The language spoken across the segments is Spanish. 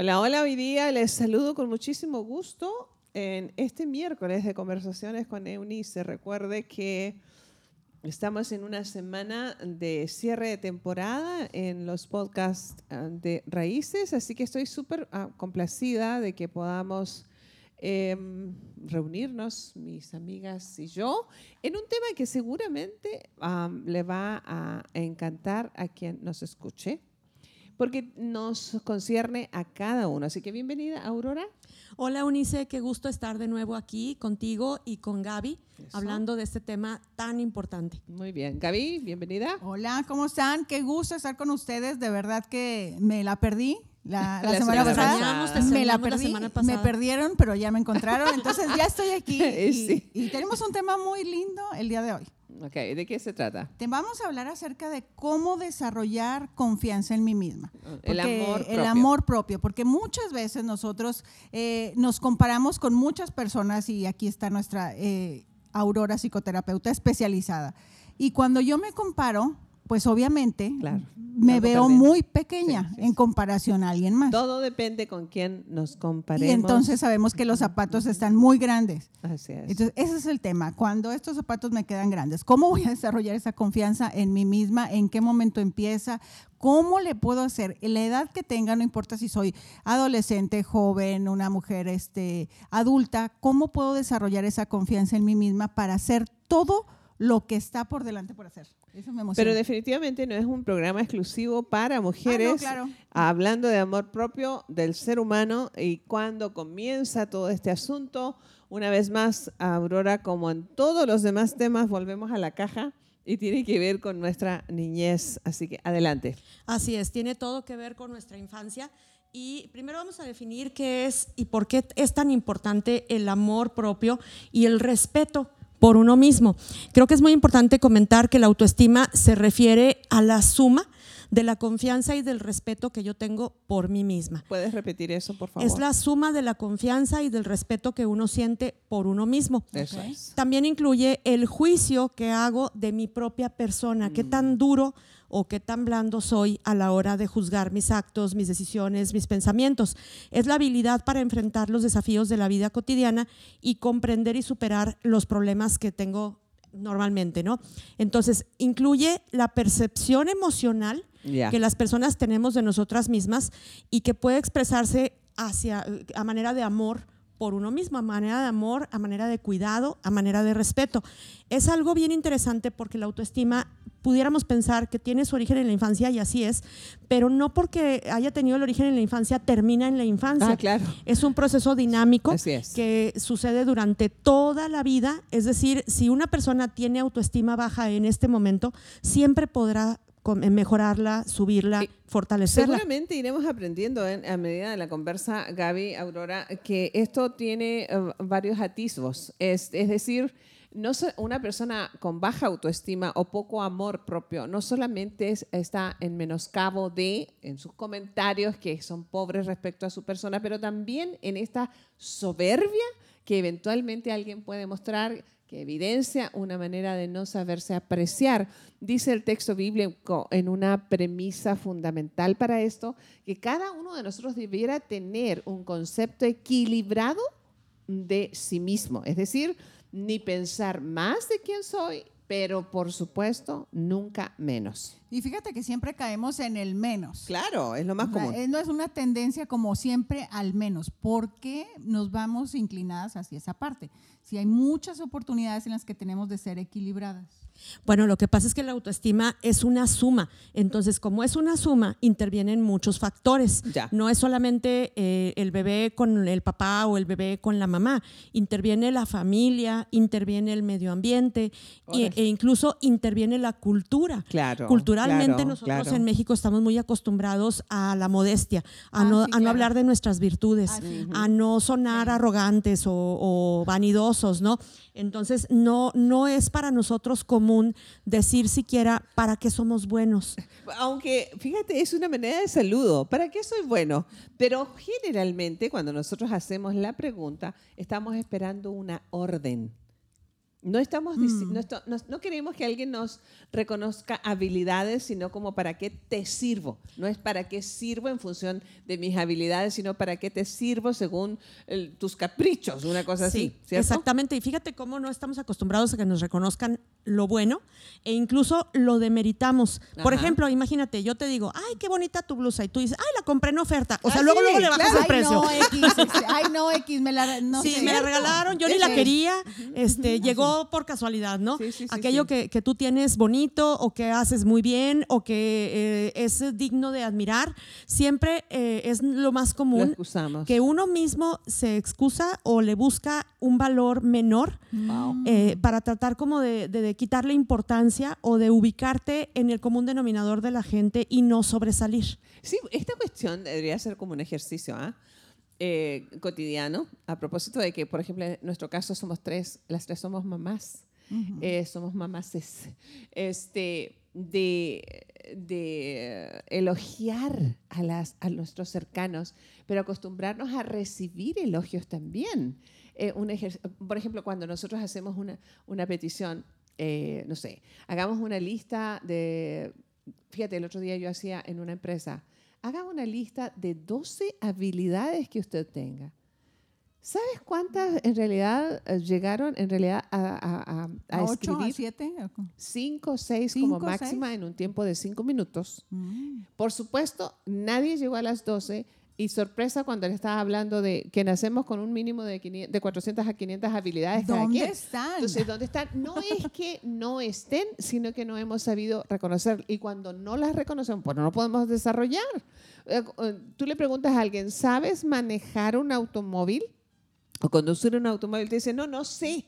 Hola, hola, hoy día les saludo con muchísimo gusto en este miércoles de conversaciones con Eunice. Recuerde que estamos en una semana de cierre de temporada en los podcasts ah, de Raíces, así que estoy súper ah, complacida de que podamos em, reunirnos, mis amigas y yo, en un tema que seguramente le va a encantar a quien nos escuche porque nos concierne a cada uno. Así que bienvenida, Aurora. Hola, Unice, qué gusto estar de nuevo aquí contigo y con Gaby, hablando de este tema tan importante. Muy bien. Gaby, bienvenida. Hola, ¿cómo están? Qué gusto estar con ustedes. De verdad que me la perdí. La, semana, pasada, me la perdí, me perdieron, pero ya me encontraron, entonces ya estoy aquí y tenemos un tema muy lindo el día de hoy. Ok, ¿de qué se trata? Te vamos a hablar acerca de cómo desarrollar confianza en mí misma. el amor propio. El amor propio, porque muchas veces nosotros eh, nos comparamos con muchas personas y aquí está nuestra eh, Aurora psicoterapeuta especializada. Y cuando yo me comparo, pues obviamente me veo muy pequeña en comparación a alguien más. Todo depende con quién nos comparemos. Y entonces sabemos que los zapatos están muy grandes. Así es. Entonces, ese es el tema. Cuando estos zapatos me quedan grandes, ¿cómo voy a desarrollar esa confianza en mí misma? ¿En qué momento empieza? ¿Cómo le puedo hacer? La edad que tenga, no importa si soy adolescente, joven, una mujer este, adulta, ¿cómo puedo desarrollar esa confianza en mí misma para hacer todo lo que está por delante por hacer? Pero definitivamente no es un programa exclusivo para mujeres. Hablando de amor propio del ser humano y cuando comienza todo este asunto, una vez más, Aurora, como en todos los demás temas, volvemos a la caja y tiene que ver con nuestra niñez. Así que adelante. Así es, tiene todo que ver con nuestra infancia. Y primero vamos a definir qué es y por qué es tan importante el amor propio y el respeto por uno mismo. Creo que es muy importante comentar que la autoestima se refiere a la suma de la confianza y del respeto que yo tengo por mí misma. ¿Puedes repetir eso, por favor? Es la suma de la confianza y del respeto que uno siente por uno mismo. Eso es. También incluye el juicio que hago de mi propia persona, qué tan mm. duro o qué tan blando soy a la hora de juzgar mis actos, mis decisiones, mis pensamientos. Es la habilidad para enfrentar los desafíos de la vida cotidiana y comprender y superar los problemas que tengo normalmente, ¿no? Entonces, incluye la percepción emocional que las personas tenemos de nosotras mismas y que puede expresarse hacia a manera de amor por uno mismo, a manera de amor, a manera de cuidado, a manera de respeto. Es algo bien interesante porque la autoestima pudiéramos pensar que tiene su origen en la infancia y así es, pero no porque haya tenido el origen en la infancia termina en la infancia. Ah, claro. Es un proceso dinámico que sucede durante toda la vida, es decir, si una persona tiene autoestima baja en este momento, siempre podrá mejorarla, subirla, fortalecerla. Seguramente iremos aprendiendo a medida de la conversa, Gaby, Aurora, que esto tiene eh, varios atisbos. Es, es decir, no una persona con baja autoestima o poco amor propio no solamente está en menoscabo de, en sus comentarios, que son pobres respecto a su persona, pero también en esta soberbia que eventualmente alguien puede mostrar que evidencia una manera de no saberse apreciar. Dice el texto bíblico en una premisa fundamental para esto, que cada uno de nosotros debiera tener un concepto equilibrado de sí mismo, es decir, ni pensar más de quién soy, pero por supuesto, nunca menos. Y fíjate que siempre caemos en el menos. Claro, es lo más común. no es una tendencia como siempre al menos. ¿Por qué nos vamos inclinadas hacia esa parte? Si hay muchas oportunidades en las que tenemos de ser equilibradas. Bueno, lo que pasa es que la autoestima es una suma. Entonces, como es una suma, intervienen muchos factores. No es solamente eh, el bebé con el papá o el bebé con la mamá. Interviene la familia, interviene el medio ambiente e, incluso interviene la cultura. Claro. Culturalmente nosotros en México estamos muy acostumbrados a la modestia, a, ah, no, a no, hablar de nuestras virtudes, ah, a no sonar arrogantes o, o vanidosos, ¿no? Entonces, no, no es para nosotros común decir siquiera para qué somos buenos. Aunque, fíjate, es una manera de saludo. ¿Para qué soy bueno? Pero generalmente, cuando nosotros hacemos la pregunta, estamos esperando una orden. No, estamos, mm. no, no, no, queremos que alguien nos reconozca habilidades, sino como para qué te sirvo. No es para qué sirvo en función de mis habilidades, sino para qué te sirvo según tus caprichos, una cosa así. Exactamente. Y fíjate cómo no estamos acostumbrados a que nos reconozcan lo bueno e incluso lo demeritamos. Por ejemplo, imagínate, yo te digo, ay, qué bonita tu blusa. Y tú dices, ay, la compré en oferta. O sea, ah, luego, luego le bajas el precio. No, X, ay, no, X, me la, no sí, me la regalaron, yo ni la quería. Este, llegó por casualidad, ¿no? Aquello que, tú tienes bonito o que haces muy bien o que eh, es digno de admirar, siempre eh, es lo más común que uno mismo se excusa o le busca un valor menor eh, para tratar como de, quitarle importancia o de ubicarte en el común denominador de la gente y no sobresalir. Sí, esta cuestión debería ser como un ejercicio, ¿ah? Eh, cotidiano, a propósito de que, por ejemplo, en nuestro caso somos tres, las tres somos mamás, eh, somos mamases, este, de, de elogiar a, las, a nuestros cercanos, pero acostumbrarnos a recibir elogios también. Eh, un por ejemplo, cuando nosotros hacemos una, una petición, no sé, hagamos una lista de, fíjate, el otro día yo hacía en una empresa, haga una lista de 12 habilidades que usted tenga. ¿Sabes cuántas en realidad eh, llegaron en realidad a, a, escribir? ¿A 7? 5 o 6 como máxima en un tiempo de 5 minutos. Mm. Por supuesto, nadie llegó a las 12 y sorpresa cuando le estaba hablando de que nacemos con un mínimo de, de 400 a 500 habilidades ¿Dónde están? Entonces, ¿dónde están? No es que no estén, sino que no hemos sabido reconocer. Y cuando no las reconocemos, pues no lo podemos desarrollar. Eh, eh, tú le preguntas a alguien, ¿sabes manejar un automóvil? O conducir un automóvil, te dice, no, no sé.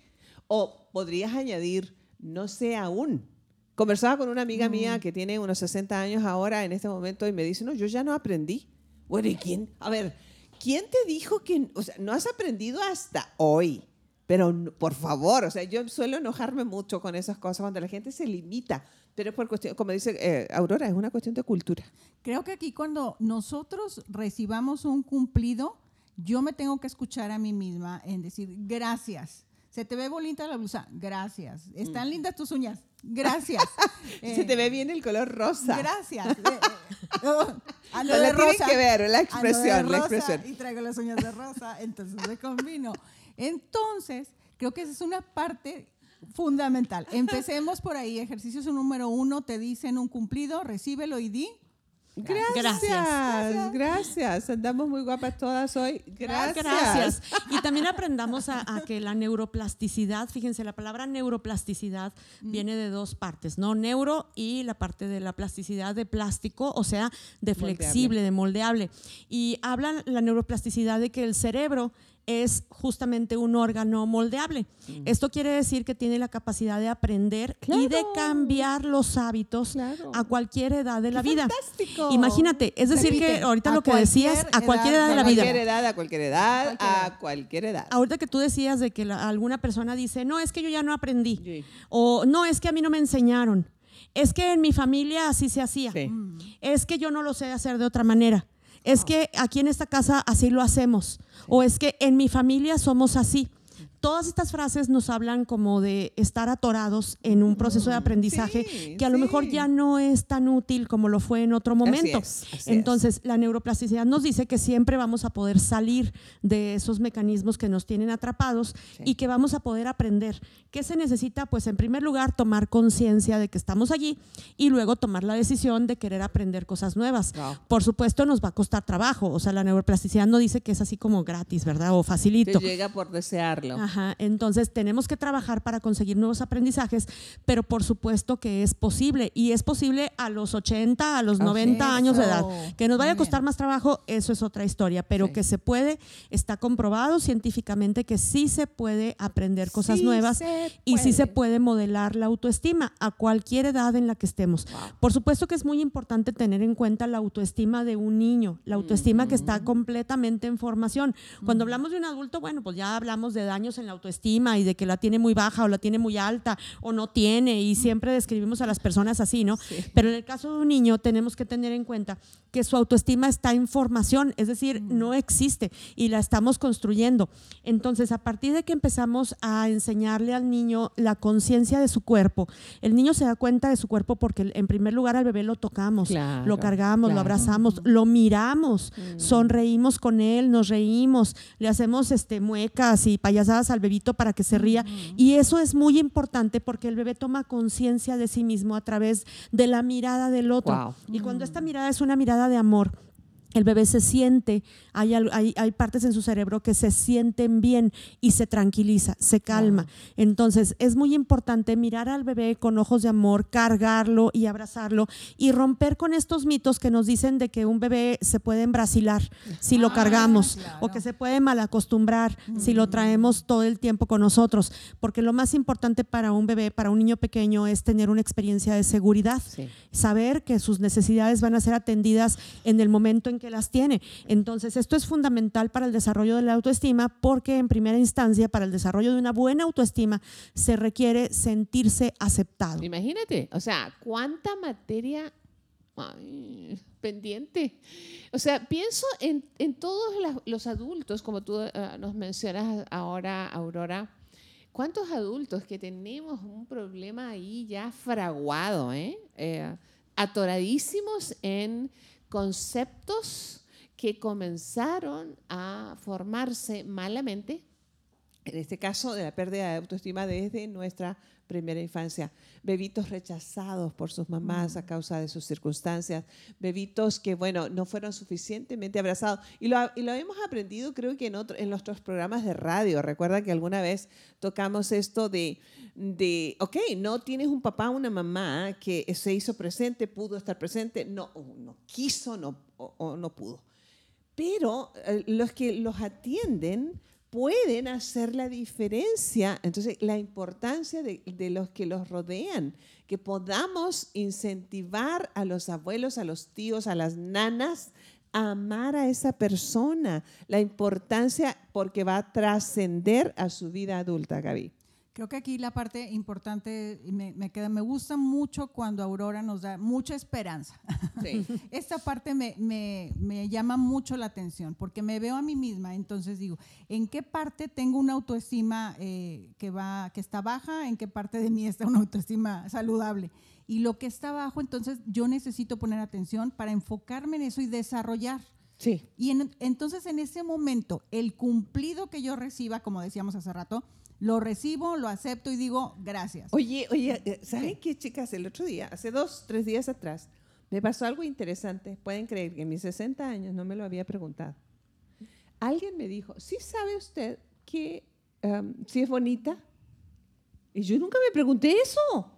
O podrías añadir, no sé aún. Conversaba con una amiga mía mm. que tiene unos 60 años ahora en este momento y me dice, no, yo ya no aprendí. Bueno, ¿y quién? A ver, ¿quién te dijo que, o sea, no has aprendido hasta hoy? Pero por favor, o sea, yo suelo enojarme mucho con esas cosas cuando la gente se limita, pero por cuestión, como dice eh, Aurora, es una cuestión de cultura. Creo que aquí cuando nosotros recibamos un cumplido, yo me tengo que escuchar a mí misma en decir gracias. Se te ve bonita la blusa, gracias. Están mm. lindas tus uñas, gracias. Se te ve bien el color rosa. Gracias. Eh, oh, Ando de rosa. que ver la expresión, la expresión. Y traigo las uñas de rosa, entonces me combino. Entonces, creo que esa es una parte fundamental. Empecemos por ahí. Ejercicio número uno, te dicen un cumplido, recíbelo y di. Gracias, gracias, Andamos muy guapas todas hoy. Gracias. Gracias. Y también aprendamos a, que la neuroplasticidad, fíjense, la palabra neuroplasticidad mm. viene de dos partes, ¿no? Neuro y la parte de la plasticidad de plástico, o sea, de flexible, de moldeable. Y habla la neuroplasticidad de que el cerebro es justamente un órgano moldeable. Mm. Esto quiere decir que tiene la capacidad de aprender y de cambiar los hábitos a cualquier edad de la vida. Fantástico. Imagínate, es decir, que ahorita lo que decías, a cualquier edad de, la vida. A cualquier edad, a cualquier edad, a cualquier edad. Ahorita que tú decías de que alguna persona dice, no, es que yo ya no aprendí. O no, es que a mí no me enseñaron. Es que en mi familia así se hacía. Es que yo no lo sé hacer de otra manera. Es que aquí en esta casa así lo hacemos. O es que en mi familia somos así todas estas frases nos hablan como de estar atorados en un proceso de aprendizaje que a lo mejor ya no es tan útil como lo fue en otro momento. Entonces, la neuroplasticidad nos dice que siempre vamos a poder salir de esos mecanismos que nos tienen atrapados y que vamos a poder aprender. ¿Qué se necesita? Pues en primer lugar, tomar conciencia de que estamos allí y luego tomar la decisión de querer aprender cosas nuevas. Por supuesto, nos va a costar trabajo. O sea, la neuroplasticidad no dice que es así como gratis, ¿verdad? O facilito. Te llega por desearlo entonces tenemos que trabajar para conseguir nuevos aprendizajes, pero por supuesto que es posible y es posible a los 80, a los 90 años de edad. Que nos vaya a costar más trabajo, eso es otra historia, pero que se puede, está comprobado científicamente que sí se puede aprender cosas nuevas y sí se puede modelar la autoestima a cualquier edad en la que estemos. Por supuesto que es muy importante tener en cuenta la autoestima de un niño, la autoestima que está completamente en formación. Cuando hablamos de un adulto, bueno, pues ya hablamos de daños en la autoestima y de que la tiene muy baja o la tiene muy alta o no tiene y siempre describimos a las personas así, ¿no? Pero en el caso de un niño tenemos que tener en cuenta que su autoestima está en formación, es decir, no existe y la estamos construyendo. Entonces, a partir de que empezamos a enseñarle al niño la conciencia de su cuerpo, el niño se da cuenta de su cuerpo porque en primer lugar al bebé lo tocamos, lo cargamos, lo abrazamos, lo miramos, sonreímos con él, nos reímos, le hacemos este, muecas y payasadas al bebito para que se ría. Y eso es muy importante porque el bebé toma conciencia de sí mismo a través de la mirada del otro. Y cuando esta mirada es una mirada de amor, el bebé se siente, hay, hay, partes en su cerebro que se sienten bien y se tranquiliza, se calma. Entonces es muy importante mirar al bebé con ojos de amor, cargarlo y abrazarlo y romper con estos mitos que nos dicen de que un bebé se puede embrasilar si lo ah, cargamos o que se puede malacostumbrar si lo traemos todo el tiempo con nosotros. Porque lo más importante para un bebé, para un niño pequeño, es tener una experiencia de seguridad, saber que sus necesidades van a ser atendidas en el momento en que las tiene. Entonces, esto es fundamental para el desarrollo de la autoestima porque en primera instancia, para el desarrollo de una buena autoestima, se requiere sentirse aceptado. Imagínate, o sea, cuánta materia pendiente. O sea, pienso en, todos los adultos, como tú eh, nos mencionas ahora, Aurora. ¿Cuántos adultos que tenemos un problema ahí ya fraguado, eh? eh atoradísimos en conceptos que comenzaron a formarse malamente, en este caso de la pérdida de autoestima desde nuestra primera infancia, bebitos rechazados por sus mamás a causa de sus circunstancias, bebitos que, bueno, no fueron suficientemente abrazados. Y lo, y lo hemos aprendido creo que en, en nuestros programas de radio. Recuerda que alguna vez tocamos esto de, de, ok, no tienes un papá o una mamá que se hizo presente, pudo estar presente, no, no quiso no, o no pudo. Pero eh, los que los atienden pueden hacer la diferencia. Entonces, la importancia de, los que los rodean, que podamos incentivar a los abuelos, a los tíos, a las nanas, a amar a esa persona, la importancia porque va a trascender a su vida adulta, Gaby. Creo que aquí la parte importante me, me, queda, me gusta mucho cuando Aurora nos da mucha esperanza. Esta parte me, me, me, llama mucho la atención porque me veo a mí misma, entonces digo, ¿en qué parte tengo una autoestima eh, que, va, que está baja? ¿En qué parte de mí está una autoestima saludable? Y lo que está bajo, entonces yo necesito poner atención para enfocarme en eso y desarrollar. Sí. Y entonces en ese momento, el cumplido que yo reciba, como decíamos hace rato, lo recibo, lo acepto y digo gracias. Oye, oye, eh, ¿saben qué, chicas? El otro día, hace dos, tres días atrás, me pasó algo interesante. Pueden creer que en mis 60 años no me lo había preguntado. Alguien me dijo, ¿sí sabe usted que um, si es bonita? Y yo nunca me pregunté eso.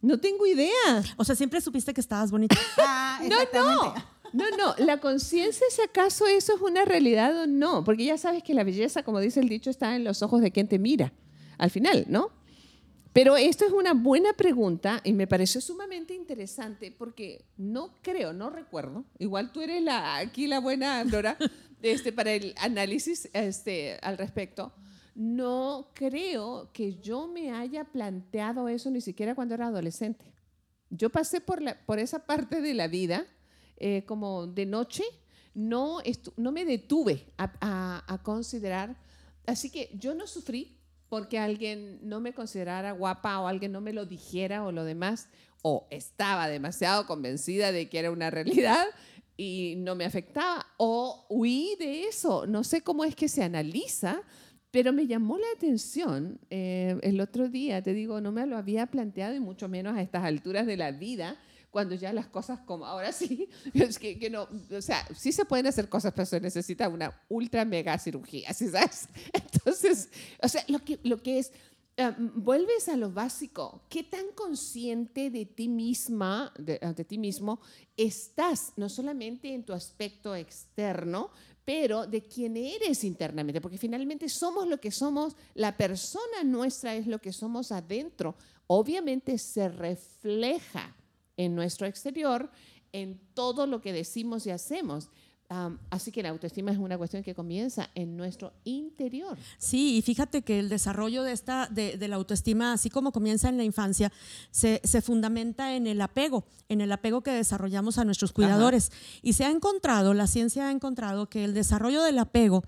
No tengo idea. O sea, siempre supiste que estabas bonita. ah, no, no. No, no, la conciencia si acaso eso es una realidad o no, porque ya sabes que la belleza, como dice el dicho, está en los ojos de quien te mira, al final, ¿no? Pero esto es una buena pregunta y me pareció sumamente interesante porque no creo, no recuerdo, igual tú eres aquí la buena, Dora, este, para el análisis este, al respecto, no creo que yo me haya planteado eso ni siquiera cuando era adolescente. Yo pasé por esa parte de la vida eh, como de noche, no, no me detuve a, considerar. Así que yo no sufrí porque alguien no me considerara guapa o alguien no me lo dijera o lo demás, o estaba demasiado convencida de que era una realidad y no me afectaba, o huí de eso. No sé cómo es que se analiza, pero me llamó la atención eh, el otro día, te digo, no me lo había planteado y mucho menos a estas alturas de la vida cuando ya las cosas como ahora sí, es que, que, no, o sea, sí se pueden hacer cosas, pero se necesita una ultra mega cirugía, ¿sí sabes? Entonces, o sea, lo que, lo que es, um, vuelves a lo básico, ¿qué tan consciente de ti misma, de, ah, de ti mismo, estás, no solamente en tu aspecto externo, pero de quién eres internamente, porque finalmente somos lo que somos, la persona nuestra es lo que somos adentro. Obviamente se refleja en nuestro exterior, en todo lo que decimos y hacemos. Así que la autoestima es una cuestión que comienza en nuestro interior. Sí, y fíjate que el desarrollo de, esta, de, de la autoestima, así como comienza en la infancia, se, se fundamenta en el apego, en el apego que desarrollamos a nuestros cuidadores. Y se ha encontrado, la ciencia ha encontrado que el desarrollo del apego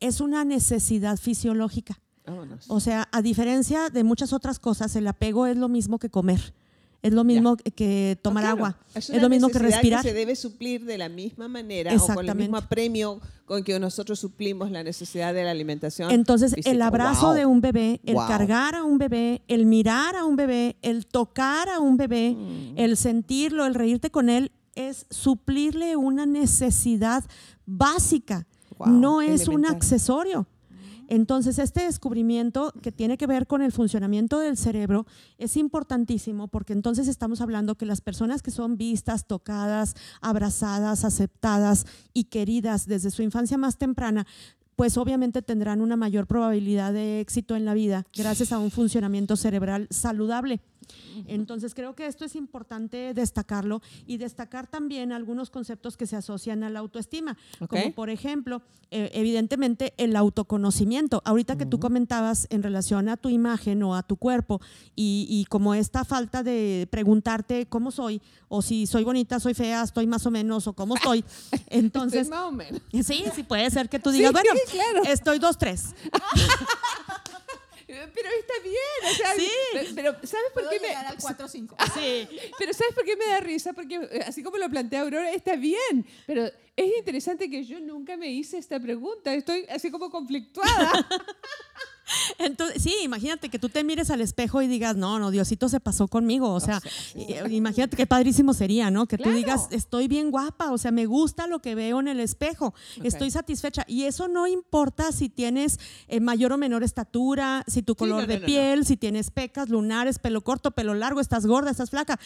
es una necesidad fisiológica. Vámonos. O sea, a diferencia de muchas otras cosas, el apego es lo mismo que comer, es lo mismo que tomar claro. agua, es, lo mismo que respirar. se debe suplir de la misma manera o con el mismo apremio con que nosotros suplimos la necesidad de la alimentación. Entonces, física. el abrazo Wow. de un bebé, el Wow. cargar a un bebé, el mirar a un bebé, el tocar a un bebé, Mm. el sentirlo, el reírte con él, es suplirle una necesidad básica. Wow, no es un accesorio. Entonces, este descubrimiento que tiene que ver con el funcionamiento del cerebro es importantísimo porque entonces estamos hablando que las personas que son vistas, tocadas, abrazadas, aceptadas y queridas desde su infancia más temprana, pues obviamente tendrán una mayor probabilidad de éxito en la vida gracias a un funcionamiento cerebral saludable. Entonces creo que esto es importante destacarlo y destacar también algunos conceptos que se asocian a la autoestima, como por ejemplo, eh, evidentemente el autoconocimiento. Ahorita que tú comentabas en relación a tu imagen o a tu cuerpo y, y como esta falta de preguntarte cómo soy o si soy bonita, soy fea, estoy más o menos o cómo estoy. Entonces, Estoy más o menos. sí, sí puede ser que tú digas, Sí, bueno, claro. estoy dos, tres. Pero está bien, o sea, Sí. pero ¿sabes por Puedo qué me al 4 o 5. Sí. Pero ¿sabes por qué me da risa? Porque eh, así como lo plantea Aurora, está bien. Pero es interesante que yo nunca me hice esta pregunta. Estoy así como conflictuada. Entonces, sí, imagínate que tú te mires al espejo y digas, no, no, Diosito se pasó conmigo. O sea, eh, imagínate qué padrísimo sería, ¿no? Que Claro. tú digas, estoy bien guapa, o sea, me gusta lo que veo en el espejo, estoy satisfecha. Y eso no importa si tienes eh, mayor o menor estatura, si tu color no, de no, no, piel, si tienes pecas, lunares, pelo corto, pelo largo, estás gorda, estás flaca.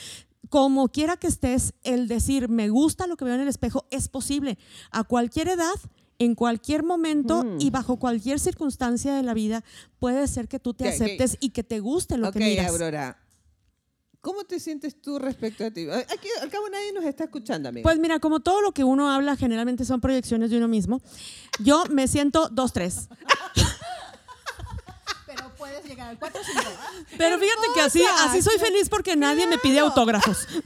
Como quiera que estés, el decir, me gusta lo que veo en el espejo es posible a cualquier edad en cualquier momento Mm. y bajo cualquier circunstancia de la vida puede ser que tú te aceptes y que te guste lo ok, que miras. Aurora. ¿Cómo te sientes tú respecto a ti? Aquí al cabo nadie nos está escuchando, amiga. Pues mira, como todo lo que uno habla generalmente son proyecciones de uno mismo, yo me siento dos, tres. Pero puedes llegar al 4 o 5. Pero fíjate que así, así soy feliz porque nadie me pide autógrafos.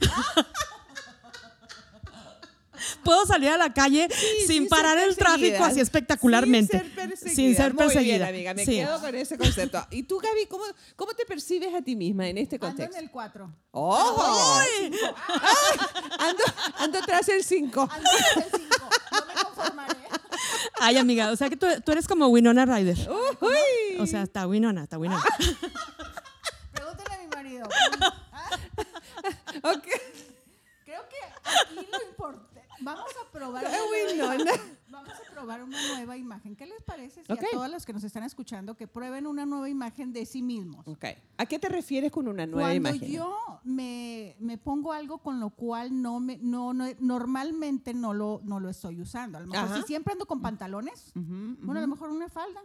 Puedo salir a la calle sin, sin parar el tráfico así espectacularmente. Sin ser perseguida. Sin ser Muy perseguida. bien, amiga, me Sí. quedo con ese concepto. ¿Y tú, Gaby, cómo, cómo te percibes a ti misma en este Ando contexto? en el 4. ¡Ojo! Ando, ando tras el 5. Ando en el 5. No me conformaré. Ay, amiga, o sea que tú, tú eres como Winona Ryder. Uy. O sea, está Winona, está Winona. Pregúntale a mi marido. Ok. Creo que aquí lo importante. Vamos a probar. una nueva-. Vamos a probar una nueva imagen. ¿Qué les parece si a todos los que nos están escuchando que prueben una nueva imagen de sí mismos? Ok. ¿A qué te refieres con una nueva Cuando imagen? yo me, me pongo algo con lo cual no me no, no- normalmente no lo no lo estoy usando. A lo mejor Ajá. si siempre ando con pantalones, bueno, a lo mejor una falda.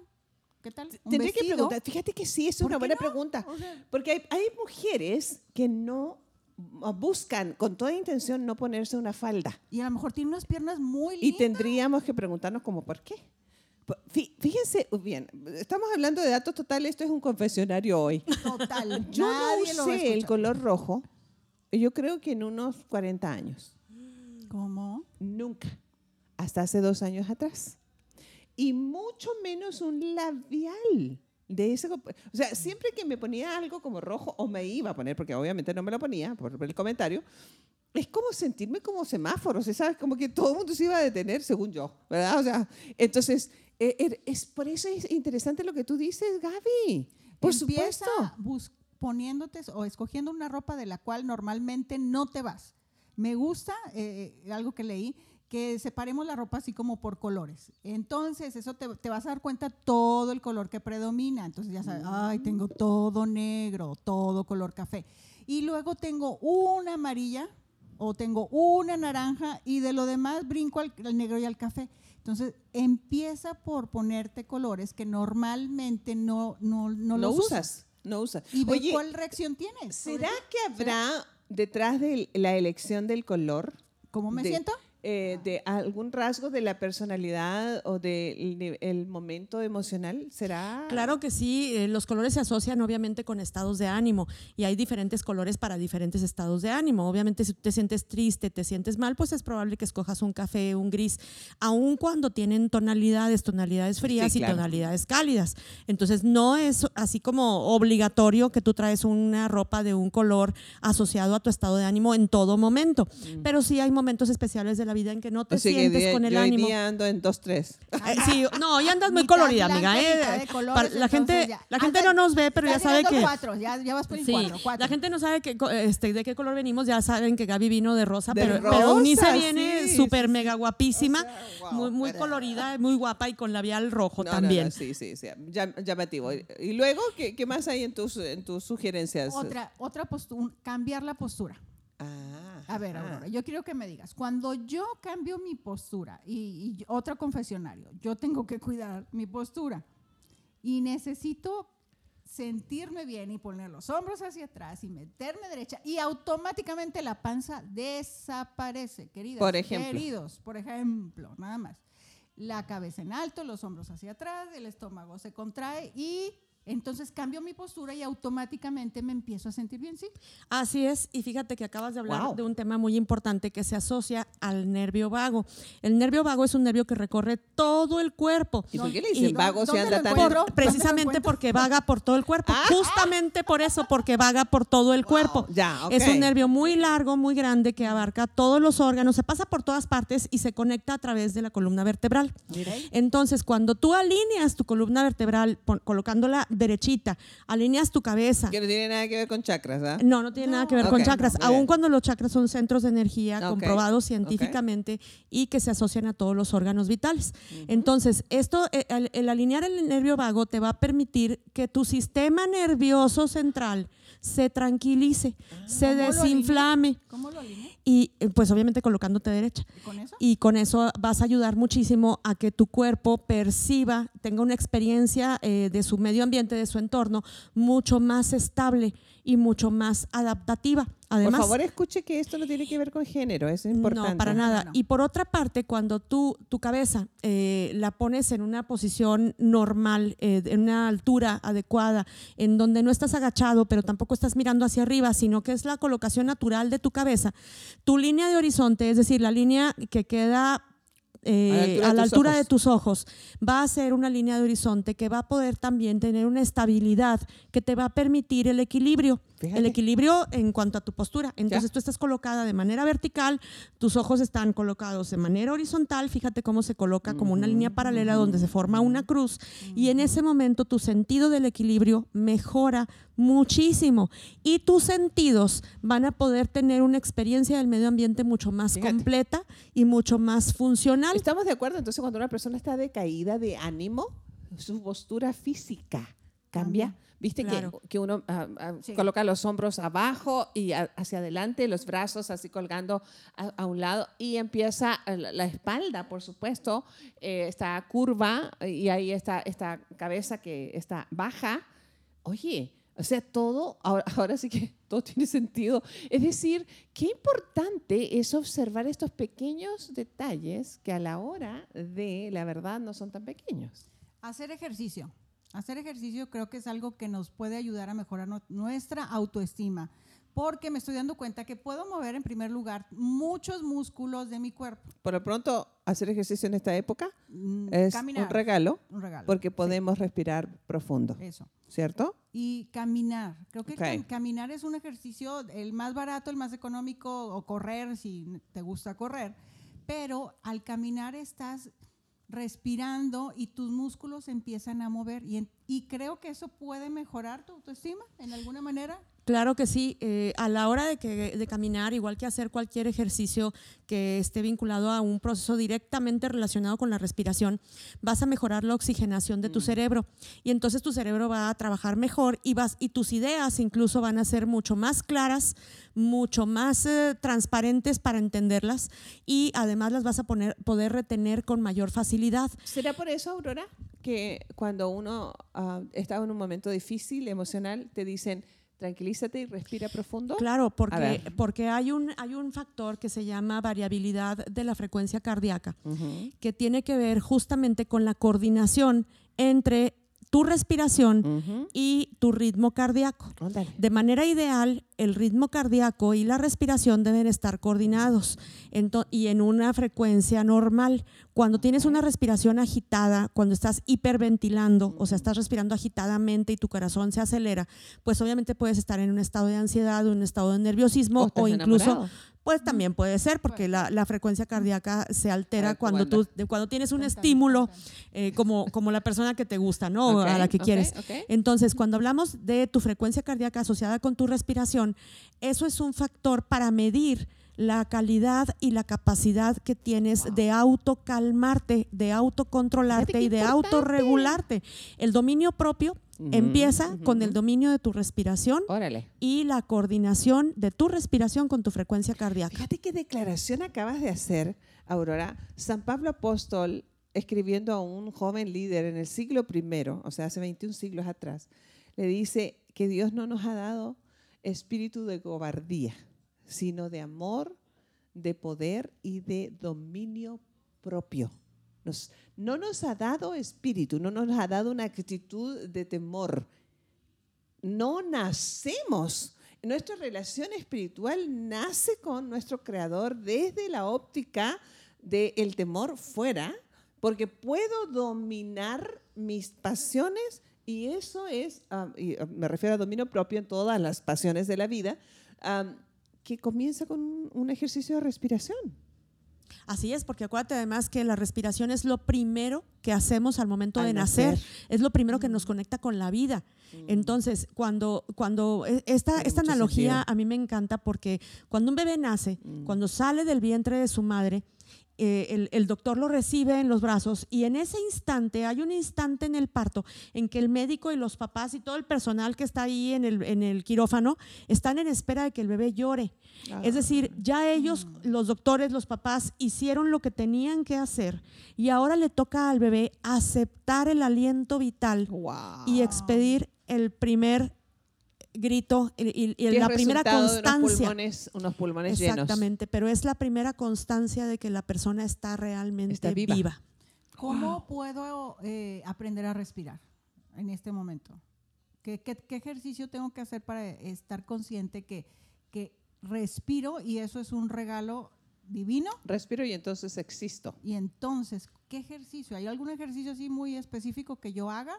¿Qué tal? Un Tendré que preguntar. Fíjate que sí, es ¿Por una buena no? pregunta. O sea- Porque hay, hay mujeres que no buscan con toda intención no ponerse una falda. Y a lo mejor tiene unas piernas muy Y lindas. tendríamos que preguntarnos como por qué. Fíjense, bien, estamos hablando de datos totales, esto es un confesionario hoy. Total. Yo Nadie no lo usé el escuchar. color rojo, yo creo que en unos 40 años. ¿Cómo? Nunca. Hasta hace dos años atrás. Y mucho menos un labial. De ese, o sea, siempre que me ponía algo como rojo, o me iba a poner, porque obviamente no me lo ponía por el comentario, es como sentirme como semáforo, ¿sí ¿sabes? Como que todo el mundo se iba a detener, según yo, ¿verdad? O sea, entonces, eh, er- es, por eso es interesante lo que tú dices, Gaby. Por Empieza supuesto. poniéndote o escogiendo una ropa de la cual normalmente no te vas. Me gusta eh, algo que leí que separemos la ropa así como por colores. Entonces, eso te, te vas a dar cuenta todo el color que predomina. Entonces ya sabes, ay, tengo todo negro, todo color café. Y luego tengo una amarilla o tengo una naranja y de lo demás brinco al, al negro y al café. Entonces, empieza por ponerte colores que normalmente no, no, no, No, los usas, no usas. y ve Oye, cuál reacción tienes. ¿será que habrá detrás de la elección del color? ¿Cómo me de- siento? Eh, de algún rasgo de la personalidad o del el momento emocional? ¿Será? Claro que sí, eh, los colores se asocian obviamente con estados de ánimo y hay diferentes colores para diferentes estados de ánimo. Obviamente si te sientes triste, te sientes mal, pues es probable que escojas un café, un gris, aun cuando tienen tonalidades, tonalidades frías Sí, claro. y tonalidades cálidas. Entonces no es así como obligatorio que tú traes una ropa de un color asociado a tu estado de ánimo en todo momento, pero sí hay momentos especiales de la vida en que no te O sea, sientes día- con el yo hoy ánimo. día ando en dos, tres. Eh, sí, no, ya andas muy Mitad colorida, blanca, amiga. eh. colores, Para- la gente, ya. la gente Anda- no nos ve, pero ya sabe que. cuatro, ya, ya vas por el Sí, cuatro, cuatro. la gente no sabe que, este, de qué color venimos, ya saben que Gaby vino de rosa, De pero, rosa, pero Unice viene sí, súper sí, sí. mega guapísima, O sea, wow, muy, muy pero- colorida, muy guapa y con labial rojo No, no, también. no, sí, sí, sí. llam- llamativo. Y luego, ¿qué, qué más hay en tus, en tus sugerencias? Otra, otra postura, cambiar la postura. Ah, A ver. Aurora, yo quiero que me digas, cuando yo cambio mi postura y, y otro confesionario, yo tengo que cuidar mi postura y necesito sentirme bien y poner los hombros hacia atrás y meterme derecha y automáticamente la panza desaparece, queridas. Por ejemplo. Queridos, por ejemplo, nada más. La cabeza en alto, los hombros hacia atrás, el estómago se contrae y entonces cambio mi postura y automáticamente me empiezo a sentir bien, ¿sí? Así es, y fíjate que acabas de hablar Wow. de un tema muy importante que se asocia al nervio vago. El nervio vago es un nervio que recorre todo el cuerpo. ¿Y por qué le dicen vago si ¿dónde anda tan... Por- precisamente porque vaga por todo el cuerpo. Justamente por eso, porque vaga por todo el cuerpo. ya, ok. Es un nervio muy largo, muy grande, que abarca todos los órganos, se pasa por todas partes y se conecta a través de la columna vertebral. Entonces, cuando tú alineas tu columna vertebral, colocándola derechita, alineas tu cabeza. Que no tiene nada que ver con chakras, ¿ah? No, no tiene nada que ver con chakras, muy aun bien. cuando los chakras son centros de energía comprobados científicamente y que se asocian a todos los órganos vitales. Entonces, esto, eh, el, el alinear el nervio vago te va a permitir que tu sistema nervioso central se tranquilice, se ¿Cómo lo desinflame ¿Cómo lo y eh, pues obviamente colocándote derecha. ¿Y con eso? Y con eso vas a ayudar muchísimo a que tu cuerpo perciba, tenga una experiencia eh, de su medio ambiente, de su entorno, mucho más estable y mucho más adaptativa. Además, por favor, escuche que esto no tiene que ver con género, es importante. no, para nada. No, no. Y por otra parte, cuando tú tu cabeza eh, la pones en una posición normal, eh, en una altura adecuada, en donde no estás agachado, pero tampoco estás mirando hacia arriba, sino que es la colocación natural de tu cabeza, tu línea de horizonte, es decir, la línea que queda eh, A la altura de a la tus altura de ojos. tus ojos, va a ser una línea de horizonte que va a poder también tener una estabilidad que te va a permitir el equilibrio. Fíjate. El equilibrio en cuanto a tu postura. Entonces tú estás colocada de manera vertical, tus ojos están colocados de manera horizontal, fíjate cómo se coloca como una línea paralela donde se forma una cruz y en ese momento tu sentido del equilibrio mejora muchísimo y tus sentidos van a poder tener una experiencia del medio ambiente mucho más Fíjate. completa y mucho más funcional. ¿Estamos de acuerdo? Entonces, cuando una persona está decaída de ánimo, su postura física cambia. Viste que- Claro. que, uno ah, ah, Sí. coloca los hombros abajo y a- hacia adelante, los brazos así colgando a, a un lado y empieza eh, la, la espalda, por supuesto, eh, está curva y ahí está esta cabeza que está baja. Oye, o sea, todo, ahora, ahora sí que todo tiene sentido. Es decir, qué importante es observar estos pequeños detalles que a la hora de la verdad no son tan pequeños. Hacer ejercicio. Hacer ejercicio creo que es algo que nos puede ayudar a mejorar no- nuestra autoestima, porque me estoy dando cuenta que puedo mover en primer lugar muchos músculos de mi cuerpo. Por lo pronto, hacer ejercicio en esta época Mm, es caminar, un regalo un regalo. porque podemos respirar profundo, Eso. ¿cierto? Y caminar. Creo que caminar es un ejercicio el más barato, el más económico, o correr si te gusta correr. Pero al caminar estás respirando y tus músculos empiezan a mover. Y, en- y creo que eso puede mejorar tu autoestima en alguna manera. Claro que sí, eh, a la hora de, que, de caminar, igual que hacer cualquier ejercicio que esté vinculado a un proceso directamente relacionado con la respiración, vas a mejorar la oxigenación de tu cerebro y entonces tu cerebro va a trabajar mejor y, vas, y tus ideas incluso van a ser mucho más claras, mucho más eh, transparentes para entenderlas y además las vas a poner, poder retener con mayor facilidad. ¿Será por eso, Aurora, que cuando uno ah, está en un momento difícil, emocional, te dicen, Tranquilízate y respira profundo. Claro, porque, porque hay, un, hay un factor que se llama variabilidad de la frecuencia cardíaca, que tiene que ver justamente con la coordinación entre tu respiración y tu ritmo cardíaco. De manera ideal, el ritmo cardíaco y la respiración deben estar coordinados y en una frecuencia normal. Cuando tienes una respiración agitada, cuando estás hiperventilando, o sea, estás respirando agitadamente y tu corazón se acelera, pues obviamente puedes estar en un estado de ansiedad, un estado de nerviosismo O incluso enamorado. Pues también puede ser porque la, la frecuencia cardíaca se altera cuando ¿cómo tú de- cuando tienes un estímulo eh, como, como la persona que te gusta, ¿no? O a la que quieres. Entonces, cuando hablamos de tu frecuencia cardíaca asociada con tu respiración, eso es un factor para medir la calidad y la capacidad que tienes de autocalmarte, de autocontrolarte y de importante. autorregularte. El dominio propio Empieza con el dominio de tu respiración Órale. y la coordinación de tu respiración con tu frecuencia cardíaca. Fíjate qué declaración acabas de hacer, Aurora. San Pablo Apóstol, escribiendo a un joven líder en el siglo I, o sea, hace 21 siglos atrás, le dice que Dios no nos ha dado espíritu de cobardía, sino de amor, de poder y de dominio propio. No nos ha dado espíritu, no nos ha dado una actitud de temor. No nacemos. Nuestra relación espiritual nace con nuestro Creador desde la óptica del temor fuera, porque puedo dominar mis pasiones y eso es, ah, y, ah, me refiero a dominio propio en todas las pasiones de la vida, ah, que comienza con un ejercicio de respiración. Así es, porque acuérdate además que la respiración es lo primero que hacemos al momento Al de nacer. nacer. es lo primero que nos conecta con la vida. Entonces, cuando, cuando e- esta, esta analogía sentido. a mí me encanta porque cuando un bebé nace, Mm. cuando sale del vientre de su madre, eh, el, el doctor lo recibe en los brazos y en ese instante, hay un instante en el parto en que el médico y los papás y todo el personal que está ahí en el, en el quirófano están en espera de que el bebé llore. Es decir, ya ellos, los doctores, los papás, hicieron lo que tenían que hacer y ahora le toca al bebé aceptar el aliento vital Wow. y expedir el primer grito y, y- y Que es la primera de unos constancia. pulmones, unos pulmones llenos. Exactamente, pero es la primera constancia de que la persona está realmente Está viva. viva. ¿Cómo puedo eh, aprender a respirar en este momento? ¿Qué, qué- qué ejercicio tengo que hacer para estar consciente que, que respiro y eso es un regalo divino? Respiro y entonces existo. Y entonces, ¿qué ejercicio? ¿Hay algún ejercicio así muy específico que yo haga?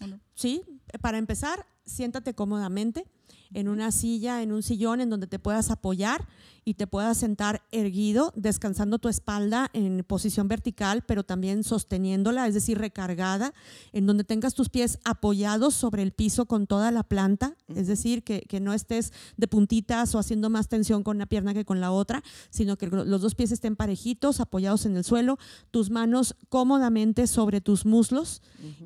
¿O no? Sí, para empezar, siéntate cómodamente en una silla, en un sillón en donde te puedas apoyar y te puedas sentar erguido, descansando tu espalda en posición vertical, pero también sosteniéndola, es decir, recargada, en donde tengas tus pies apoyados sobre el piso con toda la planta, es decir, que, que no estés de puntitas o haciendo más tensión con una pierna que con la otra, sino que los dos pies estén parejitos, apoyados en el suelo, tus manos cómodamente sobre tus muslos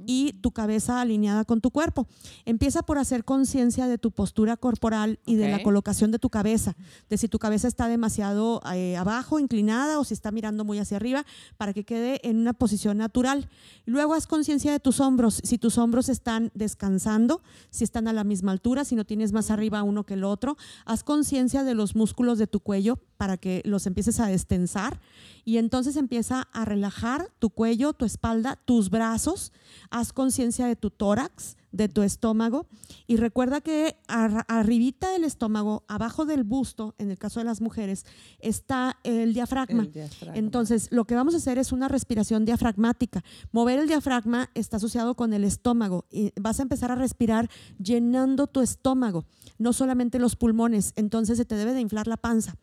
y tu cabeza alineada con tu cuerpo. Empieza por hacer conciencia de tu postura corporal y de la colocación de tu cabeza, de si tu cabeza está demasiado eh, abajo, inclinada o si está mirando muy hacia arriba, para que quede en una posición natural. Luego haz conciencia de tus hombros, si tus hombros están descansando, si están a la misma altura, si no tienes más arriba uno que el otro. Haz conciencia de los músculos de tu cuello para que los empieces a destensar y entonces empieza a relajar tu cuello, tu espalda, tus brazos. Haz conciencia de tu tórax, de tu estómago y recuerda que ar- arribita del estómago, abajo del busto, en el caso de las mujeres, está el diafragma. El diafragma. Entonces, lo que vamos a hacer es una respiración diafragmática. Mover el diafragma está asociado con el estómago y vas a empezar a respirar llenando tu estómago, no solamente los pulmones. Entonces, se te debe de inflar la panza.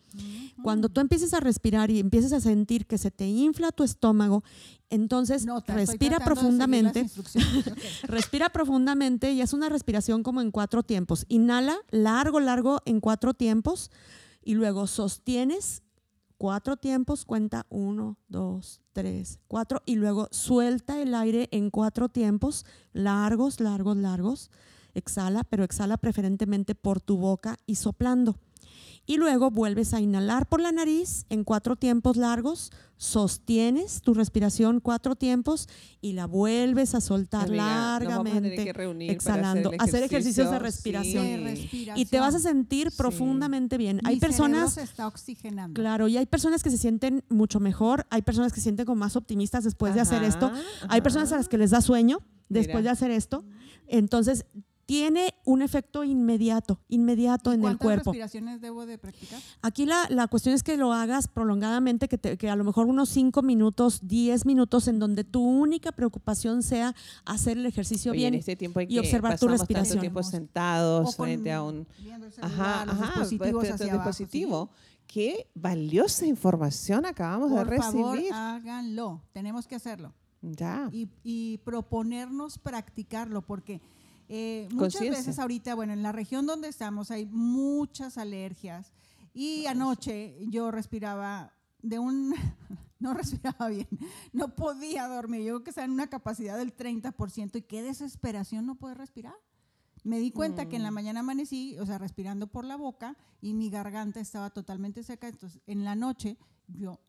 Cuando tú empieces a respirar y empieces a sentir que se te infla tu estómago, entonces Nota, respira profundamente. Respira profundamente y es una respiración como en cuatro tiempos. Inhala largo, largo en cuatro tiempos y luego sostienes cuatro tiempos, cuenta uno, dos, tres, cuatro y luego suelta el aire en cuatro tiempos, largos, largos, largos. Exhala, pero exhala preferentemente por tu boca y soplando. Y luego vuelves a inhalar por la nariz en cuatro tiempos largos, sostienes tu respiración cuatro tiempos y la vuelves a soltar Amiga, a largamente, que reunir para exhalando, hacer ejercicios de ejercicio, respiración. sí. De respiración. Y te vas a sentir Sí. profundamente bien. Mi hay personas se está oxigenando. Claro, y hay personas que se sienten mucho mejor, hay personas que se sienten como más optimistas después de hacer esto, Ajá, hay personas a las que les da sueño después Mira. de hacer esto, entonces tiene un efecto inmediato, inmediato ¿Y en el ¿Cuántas cuerpo. respiraciones debo de practicar? Aquí la, la cuestión es que lo hagas prolongadamente, que, te- que a lo mejor unos 5 minutos, 10 minutos, en donde tu única preocupación sea hacer el ejercicio Oye, bien. en este tiempo en y que observar tu pasamos respiración. tanto tiempo sentados con- frente a un celular, ajá, los ajá, dispositivos frente a hacia un abajo, dispositivo. Qué valiosa información acabamos de Por favor, recibir. háganlo. Tenemos que hacerlo. ya. y, y proponernos practicarlo, porque eh, muchas veces ahorita, bueno, en la región donde estamos hay muchas alergias y anoche yo respiraba de un, no respiraba bien, no podía dormir, yo creo que estaba en una capacidad del 30% y qué desesperación no poder respirar. Me di cuenta que en la Mm. mañana amanecí, o sea, respirando por la boca y mi garganta estaba totalmente seca, entonces en la noche yo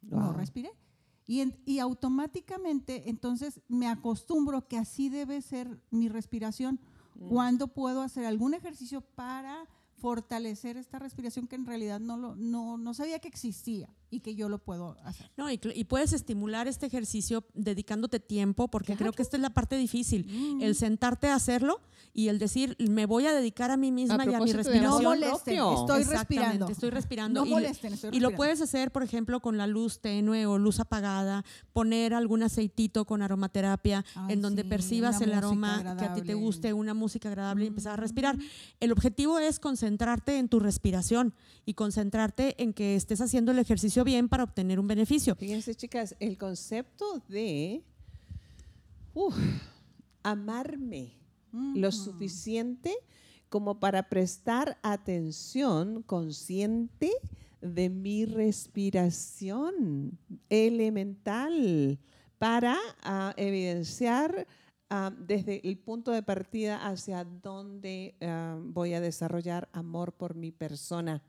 no respiré. Y, en- y automáticamente, entonces, me acostumbro que así debe ser mi respiración. Mm. Cuando puedo hacer algún ejercicio para fortalecer esta respiración que en realidad no, lo, no, no sabía que existía y que yo lo puedo hacer. No, y, y puedes estimular este ejercicio dedicándote tiempo, porque creo que esta es la parte difícil, Mm. el sentarte a hacerlo y el decir, me voy a dedicar a mí misma y a mi No respiración. amor molesten, estoy respirando. Estoy respirando. No Y- molesten, estoy Y lo respirando. puedes hacer, por ejemplo, con la luz tenue o luz apagada, poner algún aceitito con aromaterapia Ay, en donde sí, percibas el aroma que a ti te agradable. guste, una música agradable y empezar a respirar. Mm. El objetivo es concentrarte en tu respiración y concentrarte en que estés haciendo el ejercicio bien para obtener un beneficio. Fíjense, chicas, el concepto de uf, amarme lo suficiente como para prestar atención consciente de mi respiración elemental para ah, evidenciar ah, desde el punto de partida hacia dónde ah, voy a desarrollar amor por mi persona.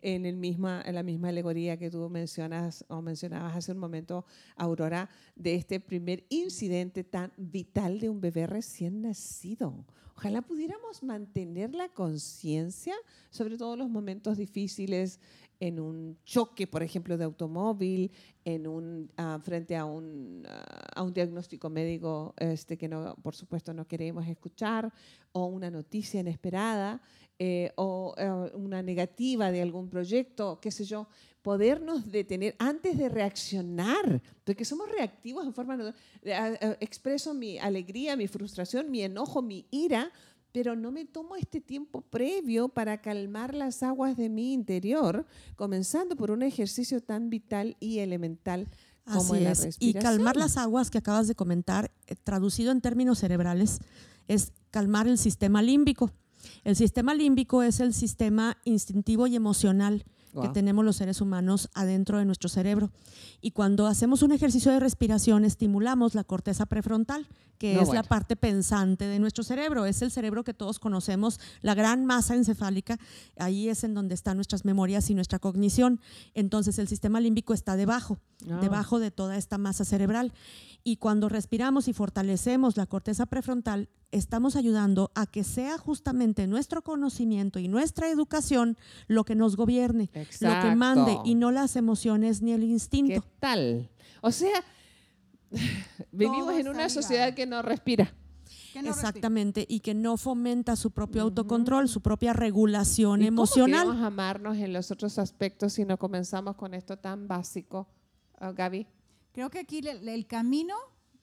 En, el misma, la misma alegoría que tú mencionas o mencionabas hace un momento, Aurora, de este primer incidente tan vital de un bebé recién nacido. Ojalá pudiéramos mantener la conciencia sobre todos los momentos difíciles en un choque, por ejemplo, de automóvil, en un, ah, frente a un, ah, a un diagnóstico médico este, que no, por supuesto no queremos escuchar, o una noticia inesperada, eh, o eh, una negativa de algún proyecto, qué sé yo, podernos detener antes de reaccionar, porque somos reactivos en forma... eh, expreso mi alegría, mi frustración, mi enojo, mi ira, pero no me tomo este tiempo previo para calmar las aguas de mi interior, comenzando por un ejercicio tan vital y elemental como Así la es. Y calmar las aguas que acabas de comentar, eh, traducido en términos cerebrales, es calmar el sistema límbico. El sistema límbico es el sistema instintivo y emocional que tenemos los seres humanos adentro de nuestro cerebro. Y cuando hacemos un ejercicio de respiración, estimulamos la corteza prefrontal, que No, es bueno. la parte pensante de nuestro cerebro. Es el cerebro que todos conocemos, la gran masa encefálica. Ahí es en donde están nuestras memorias y nuestra cognición. Entonces, el sistema límbico está debajo, Ah. debajo de toda esta masa cerebral. Y cuando respiramos y fortalecemos la corteza prefrontal, estamos ayudando a que sea justamente nuestro conocimiento y nuestra educación lo que nos gobierne, lo que mande Exacto. y no las emociones ni el ¿Qué instinto. tal? O sea, vivimos en una sociedad que no respira. Que no. Exactamente, y que no fomenta su propio autocontrol, su propia regulación ¿Y cómo emocional. queremos amarnos en los otros aspectos si no comenzamos con esto tan básico, Ah, Gaby? Creo que aquí el, el camino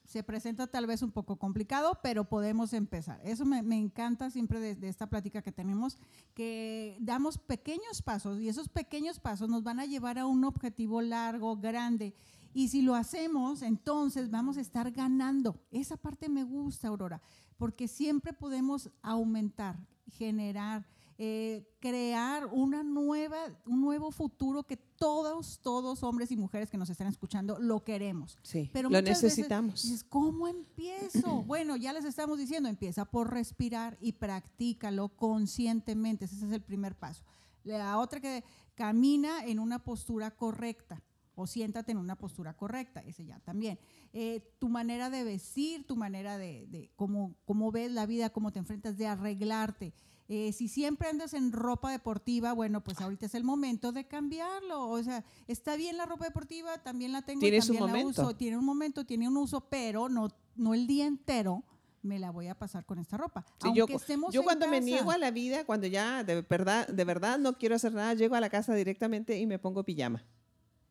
se presenta tal vez un poco complicado, pero podemos empezar. Eso me, encanta siempre de esta plática que tenemos, que damos pequeños pasos y esos pequeños pasos nos van a llevar a un objetivo largo, grande. Y si lo hacemos, entonces vamos a estar ganando. Esa parte me gusta, Aurora, porque siempre podemos aumentar, generar, eh, crear una nueva, un nuevo futuro que todos, todos hombres y mujeres que nos están escuchando lo queremos. Sí, Pero lo veces necesitamos. dices, ¿cómo empiezo? bueno, ya les estamos diciendo, empieza por respirar y practícalo conscientemente. Ese es el primer paso. La otra que camina en una postura correcta o siéntate en una postura correcta, ese ya también. Eh, tu manera de vestir, tu manera de, de cómo, cómo, ves la vida, cómo te enfrentas, de arreglarte. Eh, si siempre andas en ropa deportiva, bueno, pues ahorita es el momento de cambiarlo. O sea, está bien la ropa deportiva, también la tengo, ¿Tiene también su la uso. Tiene un momento, tiene un uso, pero no, no el día entero me la voy a pasar con esta ropa. Sí, Aunque yo, estemos yo en cuando me niego a la vida, cuando ya de verdad, de verdad no quiero hacer nada, llego a la casa directamente y me pongo pijama.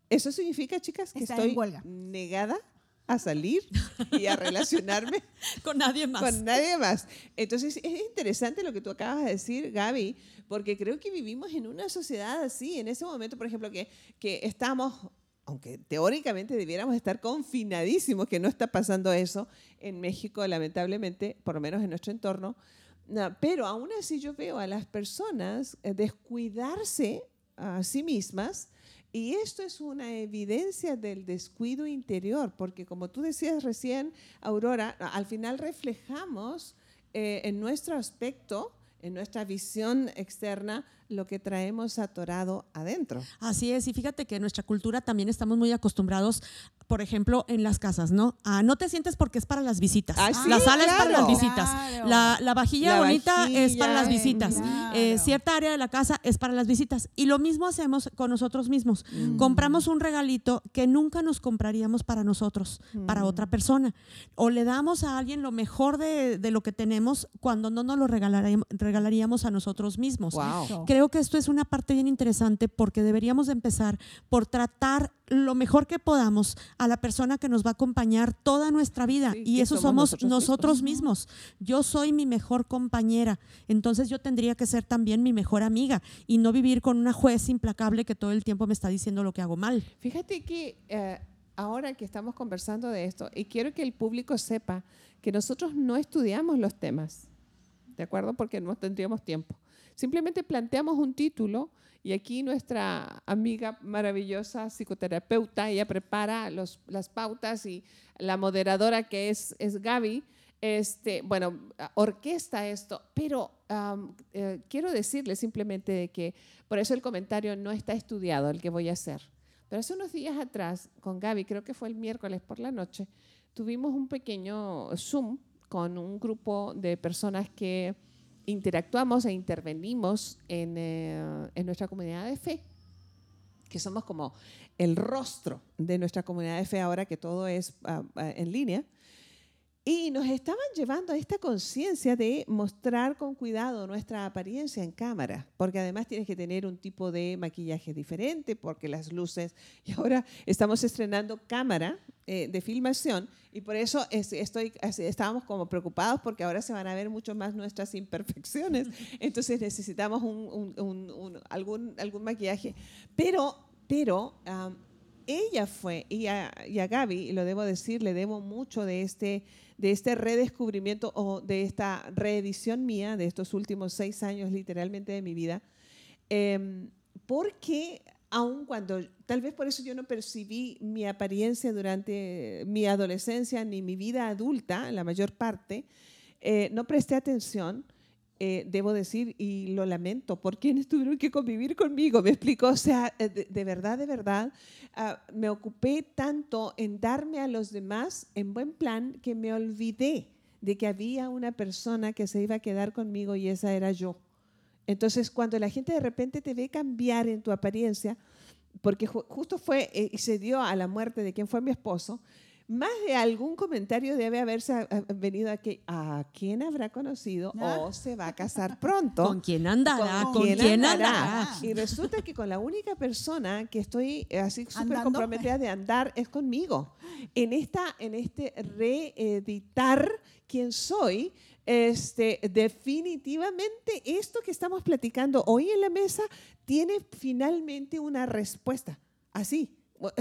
Eso significa, chicas, que estoy negada a salir y a relacionarme Con nadie más. con nadie más. Entonces, es interesante lo que tú acabas de decir, Gaby, porque creo que vivimos en una sociedad así, en ese momento, por ejemplo, que, que estamos, aunque teóricamente debiéramos estar confinadísimos, que no está pasando eso en México, lamentablemente, por lo menos en nuestro entorno, no, pero aún así yo veo a las personas eh, descuidarse a sí mismas. Y esto es una evidencia del descuido interior, porque como tú decías recién, Aurora, al final reflejamos eh, en nuestro aspecto, en nuestra visión externa, lo que traemos atorado adentro. Así es, y fíjate que en nuestra cultura también estamos muy acostumbrados, por ejemplo, en las casas, ¿no? A no te sientes porque es para las visitas. Ah, sí, la sala es para las visitas. Claro. La, la vajilla La bonita es para las visitas. claro. Eh, cierta área de la casa es para las visitas. Y lo mismo hacemos con nosotros mismos. Mm. Compramos un regalito que nunca nos compraríamos para nosotros, para Mm. otra persona. O le damos a alguien lo mejor de, de lo que tenemos cuando no nos lo regalaríamos, regalaríamos a nosotros mismos. Wow. Creo que esto es una parte bien interesante porque deberíamos de empezar por tratar lo mejor que podamos a la persona que nos va a acompañar toda nuestra vida. Sí, y eso somos somos nosotros nosotros mismos. Yo soy mi mejor compañera. Entonces yo tendría que ser también mi mejor amiga y no vivir con una juez implacable que todo el tiempo me está diciendo lo que hago mal. Fíjate que eh, ahora que estamos conversando de esto, y quiero que el público sepa que nosotros no estudiamos los temas, ¿de acuerdo? Porque no tendríamos tiempo. Simplemente planteamos un título y aquí nuestra amiga maravillosa psicoterapeuta, ella prepara los, las pautas y la moderadora que es, es Gaby, este, bueno, orquesta esto, pero eh, quiero decirle simplemente de que por eso el comentario no está estudiado, el que voy a hacer. Pero hace unos días atrás, con Gaby, creo que fue el miércoles por la noche, tuvimos un pequeño Zoom con un grupo de personas que interactuamos e intervenimos en, eh, en nuestra comunidad de fe, que somos como el rostro de nuestra comunidad de fe ahora que todo es ah, en línea. Y nos estaban llevando a esta conciencia de mostrar con cuidado nuestra apariencia en cámara, porque además tienes que tener un tipo de maquillaje diferente, porque las luces, y ahora estamos estrenando cámara eh, de filmación, y por eso es- estoy, estábamos como preocupados, porque ahora se van a ver mucho más nuestras imperfecciones, entonces necesitamos un- un- un- un- algún, algún maquillaje. Pero, pero ella fue, y a, y a Gaby, y lo debo decir, le debo mucho de este, de este redescubrimiento o de esta reedición mía de estos últimos seis años literalmente de mi vida, em, porque aun cuando, tal vez por eso yo no percibí mi apariencia durante mi adolescencia ni mi vida adulta, la mayor parte, eh, no presté atención, eh, debo decir, y lo lamento, por quienes tuvieron que convivir conmigo, me explico, o sea, eh, de, verdad, de verdad, ah, me ocupé tanto en darme a los demás en buen plan que me olvidé de que había una persona que se iba a quedar conmigo y esa era yo. Entonces, cuando la gente de repente te ve cambiar en tu apariencia, porque ju- justo fue eh, y se dio a la muerte de quien fue mi esposo, más de algún comentario debe haberse venido a que a quién habrá conocido Ah. o se va a casar pronto. ¿Con quién andará? ¿Con ¿Con, quién quién andará? andará? Y resulta que con la única persona que estoy eh, así súper comprometida de andar es conmigo. En, esta, en este reeditar quién soy, este, definitivamente esto que estamos platicando hoy en la mesa tiene finalmente una respuesta. Así.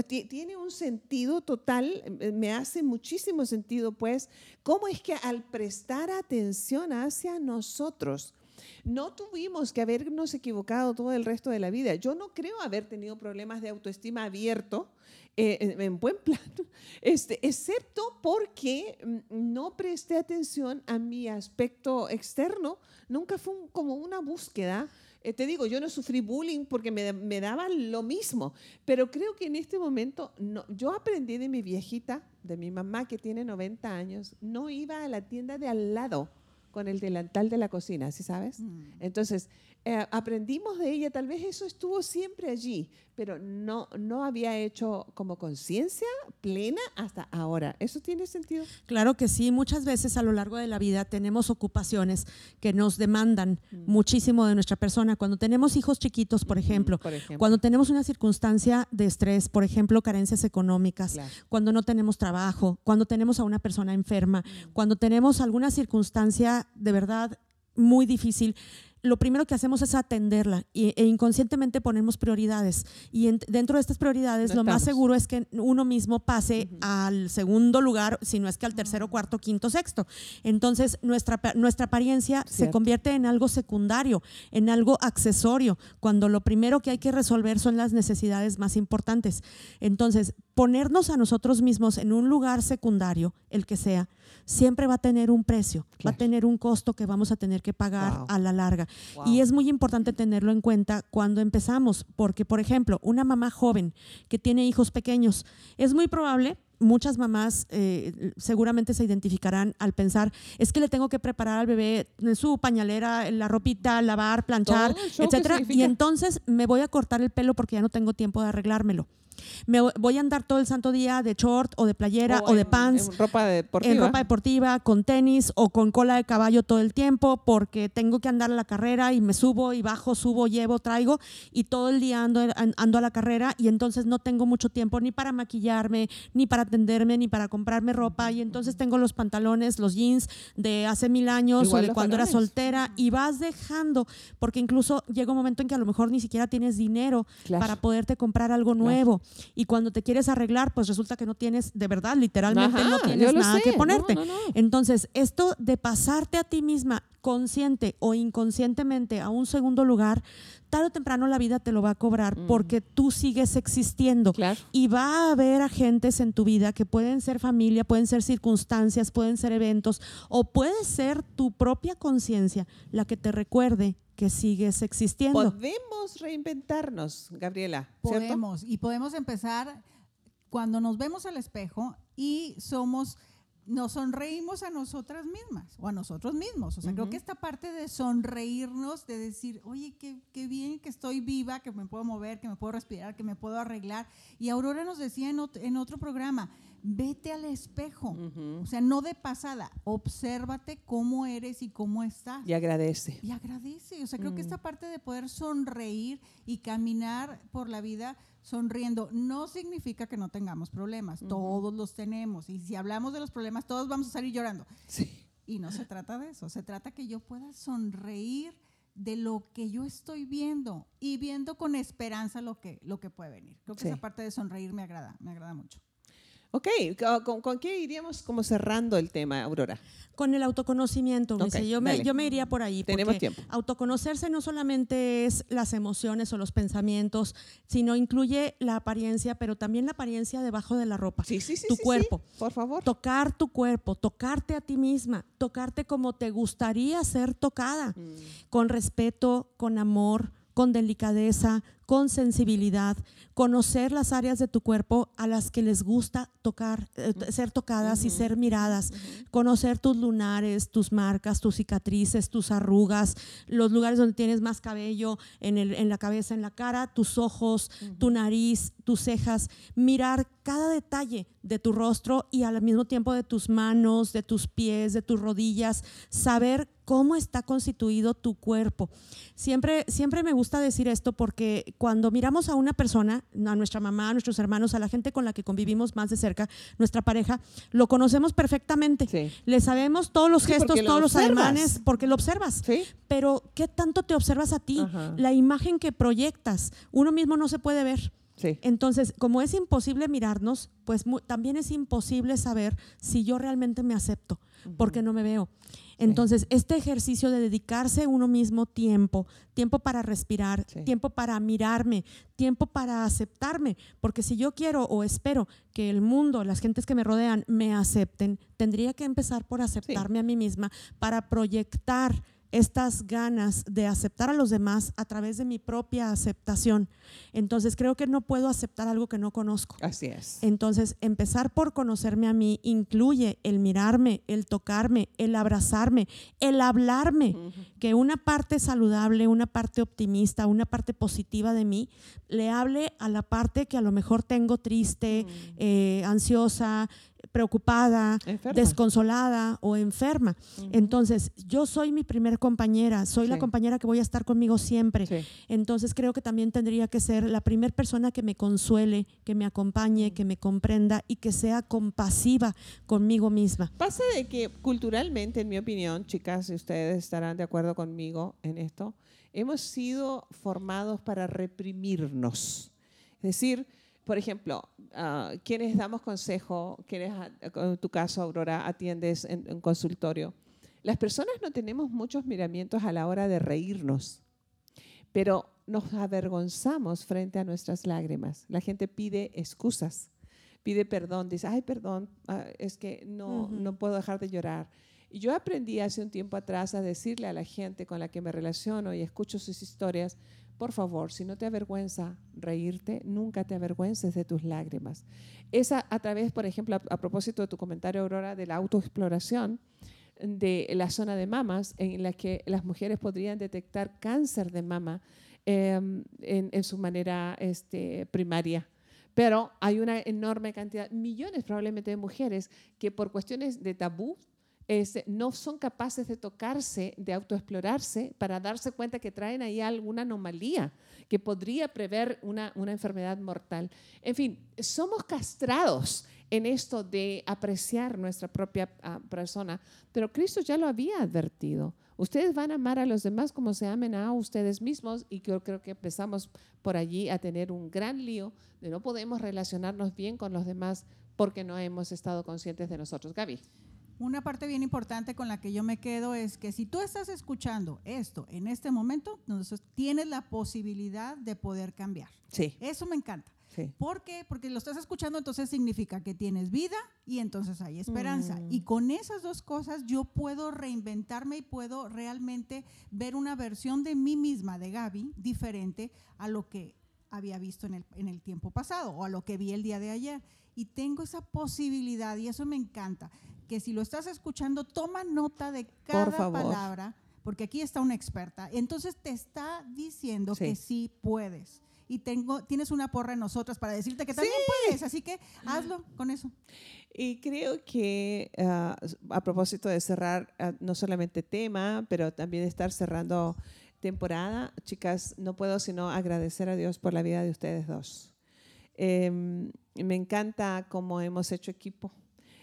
Tiene un sentido total, eh, me hace muchísimo sentido, pues, cómo es que al prestar atención hacia nosotros, no tuvimos que habernos equivocado todo el resto de la vida. Yo no creo haber tenido problemas de autoestima abierto, eh, en, en buen plan, este, excepto porque mm, no presté atención a mi aspecto externo. Nunca fue un- como una búsqueda eh, te digo, yo no sufrí bullying porque me, me daban lo mismo, pero creo que en este momento no, yo aprendí de mi viejita, de mi mamá que tiene 90 años, no iba a la tienda de al lado con el delantal de la cocina, ¿sí sabes? Mm. Entonces, eh, aprendimos de ella, tal vez eso estuvo siempre allí, pero no, no había hecho como conciencia plena hasta ahora. ¿Eso tiene sentido? Claro que sí, muchas veces a lo largo de la vida tenemos ocupaciones que nos demandan muchísimo de nuestra persona. Cuando tenemos hijos chiquitos, por ejemplo, Por ejemplo. cuando tenemos una circunstancia de estrés, por ejemplo, carencias económicas, Claro. cuando no tenemos trabajo, cuando tenemos a una persona enferma, cuando tenemos alguna circunstancia de verdad muy difícil, lo primero que hacemos es atenderla e inconscientemente ponemos prioridades. Y en- dentro de estas prioridades, No lo más seguro es que uno mismo pase al segundo lugar, si no es que al tercero, cuarto, quinto, sexto. Entonces, nuestra, nuestra apariencia se convierte en algo secundario, en algo accesorio, cuando lo primero que hay que resolver son las necesidades más importantes. Entonces, ponernos a nosotros mismos en un lugar secundario, el que sea, siempre va a tener un precio, va a tener un costo que vamos a tener que pagar Wow. a la larga. Wow. Y es muy importante tenerlo en cuenta cuando empezamos, porque, por ejemplo, una mamá joven que tiene hijos pequeños, es muy probable, muchas mamás eh, seguramente se identificarán al pensar, es que le tengo que preparar al bebé su pañalera, la ropita, lavar, planchar, etcétera, y entonces me voy a cortar el pelo porque ya no tengo tiempo de arreglármelo. Me voy a andar todo el santo día de short o de playera o, de en- pants en ropa deportiva. en ropa deportiva, con tenis o con cola de caballo todo el tiempo, porque tengo que andar a la carrera y me subo y bajo, subo, llevo, traigo y todo el día ando, an- ando a la carrera y entonces no tengo mucho tiempo ni para maquillarme, ni para ni para comprarme ropa y entonces tengo los pantalones, los jeans de hace mil años Igual o de cuando era soltera y vas dejando, porque incluso llega un momento en que a lo mejor ni siquiera tienes dinero Claro. para poderte comprar algo Claro. nuevo y cuando te quieres arreglar, pues resulta que no tienes, de verdad, literalmente Ajá, no tienes nada sé. que ponerte. no, no. Entonces, esto de pasarte a ti misma consciente o inconscientemente a un segundo lugar, tarde o temprano la vida te lo va a cobrar porque tú sigues existiendo. Claro. Y va a haber agentes en tu vida que pueden ser familia, pueden ser circunstancias, pueden ser eventos o puede ser tu propia conciencia la que te recuerde que sigues existiendo. Podemos reinventarnos, Gabriela. ¿cierto? Podemos, y podemos empezar cuando nos vemos al espejo y somos, nos sonreímos a nosotras mismas o a nosotros mismos. O sea, creo que esta parte de sonreírnos, de decir, oye, qué, qué bien que estoy viva, que me puedo mover, que me puedo respirar, que me puedo arreglar. Y Aurora nos decía en, ot- en otro programa, vete al espejo. O sea, no de pasada, obsérvate cómo eres y cómo estás Y agradece. y agradece. O sea, creo que Mm. esta parte de poder sonreír y caminar por la vida sonriendo no significa que no tengamos problemas. Todos los tenemos. Y si hablamos de los problemas, todos vamos a salir llorando. Sí. Y no se trata de eso. Se trata que yo pueda sonreír de lo que yo estoy viendo y viendo con esperanza lo que, lo que puede venir. Creo que Sí. esa parte de sonreír me agrada, me agrada mucho. Ok, ¿con, qué iríamos como cerrando el tema, Aurora? Con el autoconocimiento, yo, me, dale. yo me iría por ahí. Tenemos tiempo. Autoconocerse no solamente es las emociones o los pensamientos, sino incluye la apariencia, pero también la apariencia debajo de la ropa. Sí, sí, sí. tu sí, sí. cuerpo. Por favor. Tocar tu cuerpo, tocarte a ti misma, tocarte como te gustaría ser tocada, Mm. con respeto, con amor, con delicadeza, con sensibilidad, conocer las áreas de tu cuerpo a las que les gusta tocar, eh, ser tocadas y ser miradas, conocer tus lunares, tus marcas, tus cicatrices, tus arrugas, los lugares donde tienes más cabello en, el- en la cabeza, en la cara, tus ojos, tu nariz, tus cejas, mirar cada detalle de tu rostro y al mismo tiempo de tus manos, de tus pies, de tus rodillas, saber cómo está constituido tu cuerpo. Siempre, siempre me gusta decir esto porque cuando miramos a una persona, a nuestra mamá, a nuestros hermanos, a la gente con la que convivimos más de cerca, nuestra pareja, lo conocemos perfectamente. Sí. Le sabemos todos los Sí, gestos, lo todos los ademanes, porque lo observas. Sí. Pero, ¿qué tanto te observas a ti? Ajá. La imagen que proyectas, uno mismo no se puede ver. Sí. Entonces, como es imposible mirarnos, pues también es imposible saber si yo realmente me acepto, porque no me veo. Entonces, este ejercicio de dedicarse uno mismo tiempo, tiempo para respirar, Sí. tiempo para mirarme, tiempo para aceptarme, porque si yo quiero o espero que el mundo, las gentes que me rodean me acepten, tendría que empezar por aceptarme a mí misma para proyectar estas ganas de aceptar a los demás a través de mi propia aceptación. Entonces creo que no puedo aceptar algo que no conozco. Así es. Entonces empezar por conocerme a mí incluye el mirarme, el tocarme, el abrazarme, el hablarme, que una parte saludable, una parte optimista, una parte positiva de mí, le hable a la parte que a lo mejor tengo triste, eh, ansiosa, preocupada, Enferma. desconsolada o enferma. Entonces, yo soy mi primer compañera, soy la compañera que voy a estar conmigo siempre. Sí. Entonces, creo que también tendría que ser la primera persona que me consuele, que me acompañe, que me comprenda y que sea compasiva conmigo misma. Pasa de que culturalmente, en mi opinión, chicas, y ustedes estarán de acuerdo conmigo en esto, hemos sido formados para reprimirnos. Es decir, por ejemplo, ah, quienes damos consejo, quienes, ah, en tu caso, Aurora, atiendes en un consultorio, las personas no tenemos muchos miramientos a la hora de reírnos, pero nos avergonzamos frente a nuestras lágrimas. La gente pide excusas, pide perdón, dice, ay, perdón, ah, es que no, Ujú. no puedo dejar de llorar. Y yo aprendí hace un tiempo atrás a decirle a la gente con la que me relaciono y escucho sus historias, por favor, si no te avergüenza reírte, nunca te avergüences de tus lágrimas. Esa a través, por ejemplo, a, propósito de tu comentario, Aurora, de la autoexploración de la zona de mamas, en la que las mujeres podrían detectar cáncer de mama en, en su manera este, primaria. Pero hay una enorme cantidad, millones probablemente de mujeres que por cuestiones de tabú no son capaces de tocarse, de autoexplorarse para darse cuenta que traen ahí alguna anomalía que podría prever una, una enfermedad mortal. En fin, somos castrados en esto de apreciar nuestra propia ah, persona, pero Cristo ya lo había advertido. Ustedes van a amar a los demás como se amen a ustedes mismos y yo creo que empezamos por allí a tener un gran lío de no podemos relacionarnos bien con los demás porque no hemos estado conscientes de nosotros. Gaby. Una parte bien importante con la que yo me quedo es que si tú estás escuchando esto en este momento, entonces tienes la posibilidad de poder cambiar. Sí, Eso me encanta. sí. ¿Por qué? Porque lo estás escuchando, entonces significa que tienes vida y entonces hay esperanza. Mm. Y con esas dos cosas yo puedo reinventarme y puedo realmente ver una versión de mí misma, de Gaby, diferente a lo que había visto en el, en el tiempo pasado o a lo que vi el día de ayer. Y tengo esa posibilidad y eso me encanta, que si lo estás escuchando, toma nota de cada favor. palabra, porque aquí está una experta. Entonces te está diciendo Sí. que sí puedes. Y tengo, tienes una porra en nosotras para decirte que también puedes, así que hazlo con eso. Y creo que ah, a propósito de cerrar ah, no solamente tema, pero también de estar cerrando temporada, chicas, no puedo sino agradecer a Dios por la vida de ustedes dos. Em, me encanta cómo hemos hecho equipo,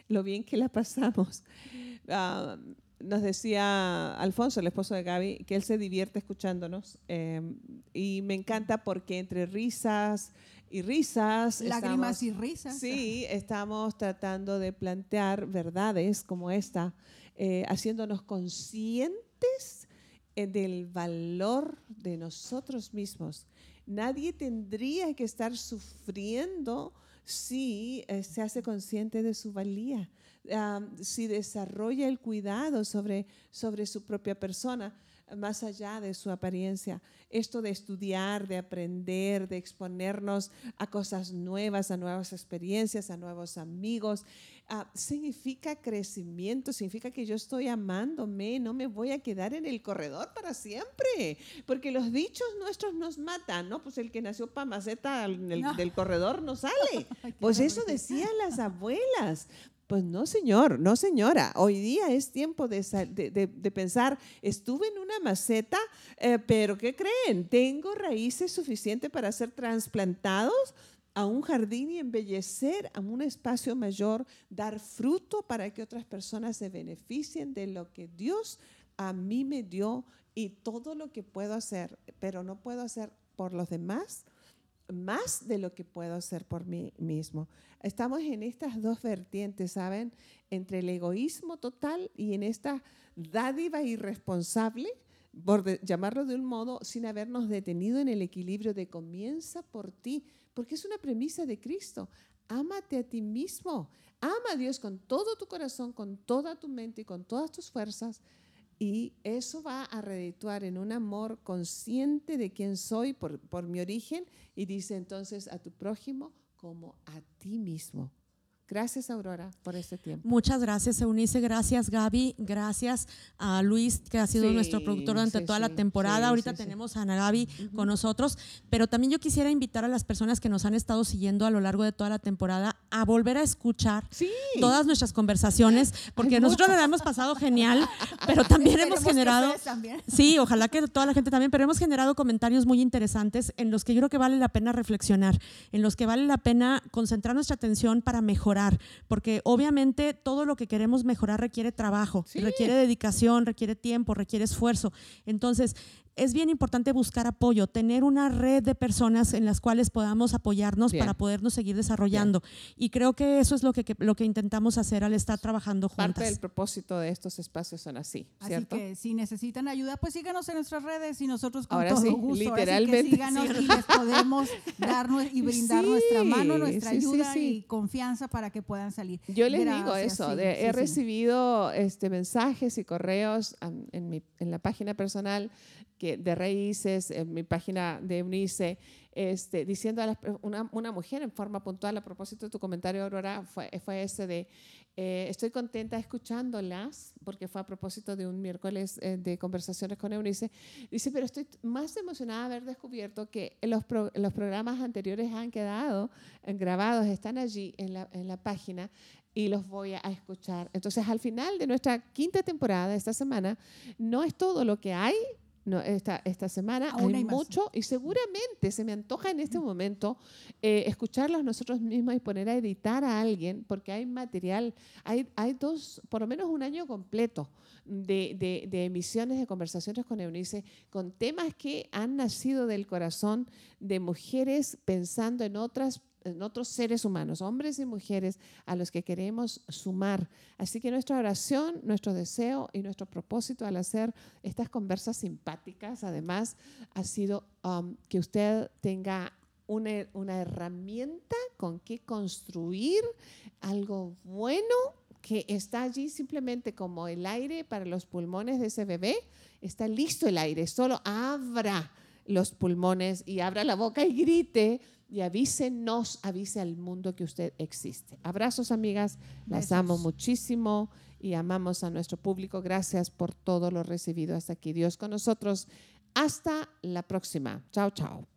lo bien que la pasamos. Ah, nos decía Alfonso, el esposo de Gaby, que él se divierte escuchándonos em, y me encanta porque entre risas y risas, Lágrimas estamos- y risas. Sí, estamos tratando de plantear verdades como esta, eh, haciéndonos conscientes eh, del valor de nosotros mismos. Nadie tendría que estar sufriendo si eh, se hace consciente de su valía, si desarrolla el cuidado sobre, sobre su propia persona más allá de su apariencia. Esto de estudiar, de aprender, de exponernos a cosas nuevas, a nuevas experiencias, a nuevos amigos, ah, significa crecimiento, significa que yo estoy amándome, no me voy a quedar en el corredor para siempre, porque los dichos nuestros nos matan, ¿no? Pues el que nació para maceta en el- No. del corredor no sale. Pues eso decían las abuelas. Pues no, señor, no, señora. Hoy día es tiempo de, sa- de- de- de pensar, estuve en una maceta, eh, pero ¿qué creen? Tengo raíces suficientes para ser trasplantados a un jardín y embellecer a un espacio mayor, dar fruto para que otras personas se beneficien de lo que Dios a mí me dio y todo lo que puedo hacer, pero no puedo hacer por los demás más de lo que puedo hacer por mí mismo. Estamos en estas dos vertientes, ¿saben? Entre el egoísmo total y en esta dádiva irresponsable, por de- llamarlo de un modo, sin habernos detenido en el equilibrio de comienza por ti, porque es una premisa de Cristo. Ámate a ti mismo. Ama a Dios con todo tu corazón, con toda tu mente y con todas tus fuerzas. Y eso va a redituar en un amor consciente de quién soy por, por mi origen y dice entonces a tu prójimo como a ti mismo. Gracias, Aurora, por este tiempo. Muchas gracias, Eunice. Gracias, Gaby. Gracias a Luis, que ha sido Sí, nuestro productor durante sí, toda la sí, temporada. sí, Ahorita tenemos a Ana Gaby con nosotros. Pero también yo quisiera invitar a las personas que nos han estado siguiendo a lo largo de toda la temporada a volver a escuchar todas nuestras conversaciones, porque nosotros la hemos pasado genial, pero también hemos generado. también. Sí, ojalá que toda la gente también, pero hemos generado comentarios muy interesantes en los que yo creo que vale la pena reflexionar, en los que vale la pena concentrar nuestra atención para mejorar, porque obviamente todo lo que queremos mejorar requiere trabajo, Sí. requiere dedicación, requiere tiempo, requiere esfuerzo. Entonces, es bien importante buscar apoyo, tener una red de personas en las cuales podamos apoyarnos Bien. para podernos seguir desarrollando. Y creo que eso es lo que, que- lo que intentamos hacer al estar trabajando juntas. Parte del propósito de estos espacios son así, Así ¿cierto? que si necesitan ayuda, pues síganos en nuestras redes y nosotros con Ahora todo sí, gusto. Ahora sí que literalmente, síganos y les podemos dar y brindar Sí, nuestra mano, nuestra sí, ayuda sí. y confianza para que puedan salir. Yo les digo eso, sí, de- sí, he sí. recibido este, mensajes y correos en, mi, en la página personal que, de Raíces, en mi página de Eunice, este, diciendo a una, una mujer en forma puntual a propósito de tu comentario, Aurora, fue, fue ese de, eh, estoy contenta escuchándolas, porque fue a propósito de un miércoles eh, de conversaciones con Eunice, dice, pero estoy más emocionada de haber descubierto que los, pro- los programas anteriores han quedado eh, grabados, están allí en la, en la página y los voy a escuchar. Entonces, al final de nuestra quinta temporada, esta semana, no es todo lo que hay. No, esta, esta semana Aún hay, mucho y seguramente se me antoja en este momento eh, escucharlos nosotros mismos y poner a editar a alguien porque hay material, hay, hay dos, por lo menos un año completo de, de- de emisiones de conversaciones con Eunice con temas que han nacido del corazón de mujeres pensando en otras en otros seres humanos, hombres y mujeres a los que queremos sumar. Así que nuestra oración, nuestro deseo y nuestro propósito al hacer estas conversas simpáticas, además, ha sido um, que usted tenga una, una herramienta con que construir algo bueno que está allí simplemente como el aire para los pulmones de ese bebé. Está listo el aire, solo abra los pulmones y abra la boca y grite y avísenos, avise al mundo que usted existe. Abrazos, amigas, las Besos. amo muchísimo y amamos a nuestro público. Gracias por todo lo recibido hasta aquí. Dios con nosotros. Hasta la próxima. Chao, chao.